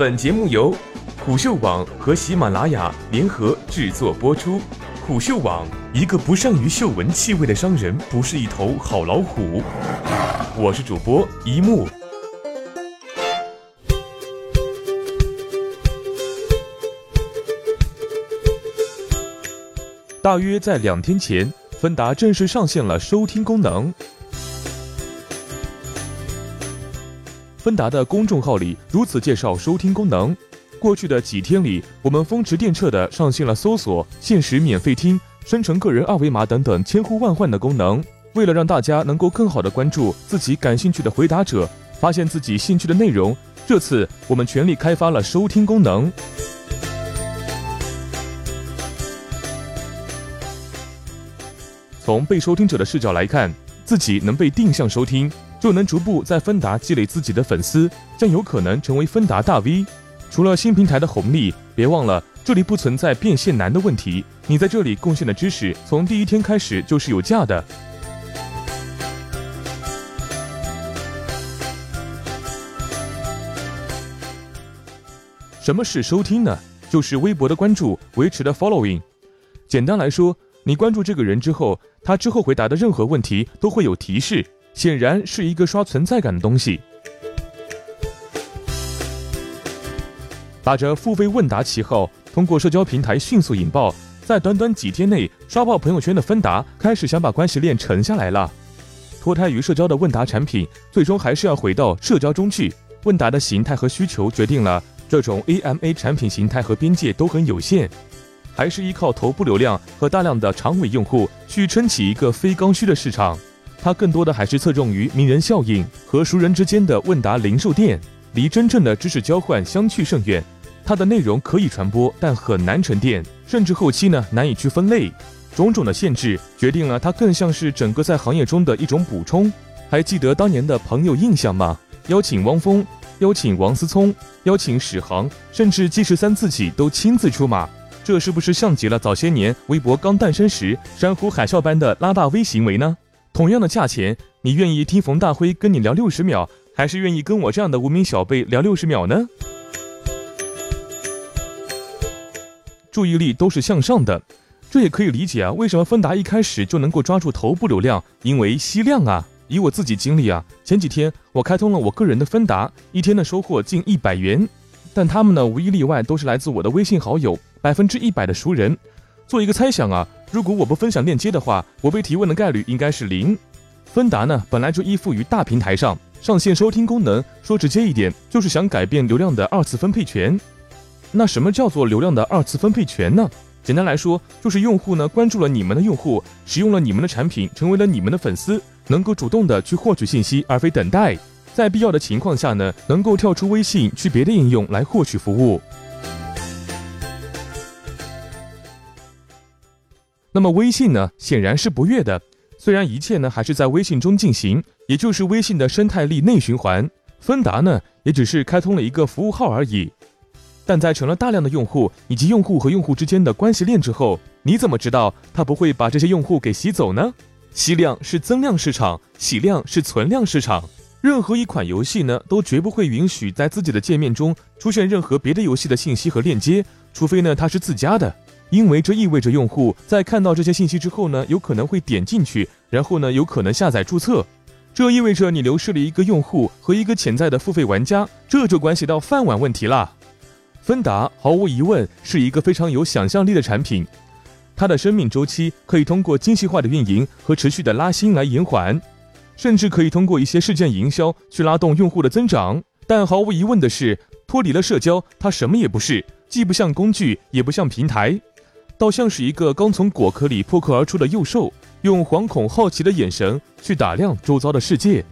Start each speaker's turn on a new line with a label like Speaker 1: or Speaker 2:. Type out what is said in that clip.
Speaker 1: 本节目由虎嗅网和喜马拉雅联合制作播出。虎嗅网：一个不善于嗅闻气味的商人，不是一头好老虎。我是主播一木。大约在两天前，芬达正式上线了收听功能。芬达的公众号里如此介绍收听功能：过去的几天里，我们风驰电掣的上线了搜索、限时免费听、生成个人二维码等等千呼万唤的功能。为了让大家能够更好的关注自己感兴趣的回答者，发现自己兴趣的内容，这次我们全力开发了收听功能。从被收听者的视角来看，自己能被定向收听。就能逐步在芬达积累自己的粉丝，将有可能成为芬达大 V。除了新平台的红利，别忘了这里不存在变现难的问题。你在这里贡献的知识，从第一天开始就是有价的。什么是收听呢？就是微博的关注维持的 following。简单来说，你关注这个人之后，他之后回答的任何问题都会有提示。显然是一个刷存在感的东西。打着付费问答旗号，通过社交平台迅速引爆，在短短几天内刷爆朋友圈的芬达，开始想把关系链沉下来了。脱胎于社交的问答产品，最终还是要回到社交中去。问答的形态和需求决定了这种 AMA 产品形态和边界都很有限，还是依靠头部流量和大量的长尾用户去撑起一个非刚需的市场。它更多的还是侧重于名人效应和熟人之间的问答零售店，离真正的知识交换相去甚远。它的内容可以传播，但很难沉淀，甚至后期呢难以去分类。种种的限制决定了它更像是整个在行业中的一种补充。还记得当年的朋友印象吗？邀请汪峰，邀请王思聪，邀请史航，甚至纪十三自己都亲自出马。这是不是像极了早些年微博刚诞生时山呼海啸般的拉大 V 行为呢？同样的价钱，你愿意听冯大辉跟你聊六十秒，还是愿意跟我这样的无名小辈聊六十秒呢？注意力都是向上的，这也可以理解啊。为什么芬达一开始就能够抓住头部流量？因为吸量啊。以我自己经历啊，前几天我开通了我个人的芬达，一天的收获近一百元，但他们呢无一例外都是来自我的微信好友，百分之一百的熟人。做一个猜想啊。如果我不分享链接的话，我被提问的概率应该是零。芬达呢，本来就依附于大平台上，上线收听功能，说直接一点，就是想改变流量的二次分配权。那什么叫做流量的二次分配权呢？简单来说，就是用户呢关注了你们的用户，使用了你们的产品，成为了你们的粉丝，能够主动的去获取信息，而非等待。在必要的情况下呢，能够跳出微信去别的应用来获取服务。那么微信呢，显然是不悦的。虽然一切呢还是在微信中进行，也就是微信的生态力内循环，芬达呢也只是开通了一个服务号而已。但在成了大量的用户以及用户和用户之间的关系链之后，你怎么知道他不会把这些用户给洗走呢？吸量是增量市场，洗量是存量市场。任何一款游戏呢，都绝不会允许在自己的界面中出现任何别的游戏的信息和链接，除非呢它是自家的。因为这意味着用户在看到这些信息之后呢，有可能会点进去，然后呢，有可能下载注册。这意味着你流失了一个用户和一个潜在的付费玩家，这就关系到饭碗问题了。芬达毫无疑问是一个非常有想象力的产品，它的生命周期可以通过精细化的运营和持续的拉新来延缓，甚至可以通过一些事件营销去拉动用户的增长。但毫无疑问的是，脱离了社交，它什么也不是，既不像工具，也不像平台。倒像是一个刚从果壳里破壳而出的幼兽，用惶恐好奇的眼神去打量周遭的世界。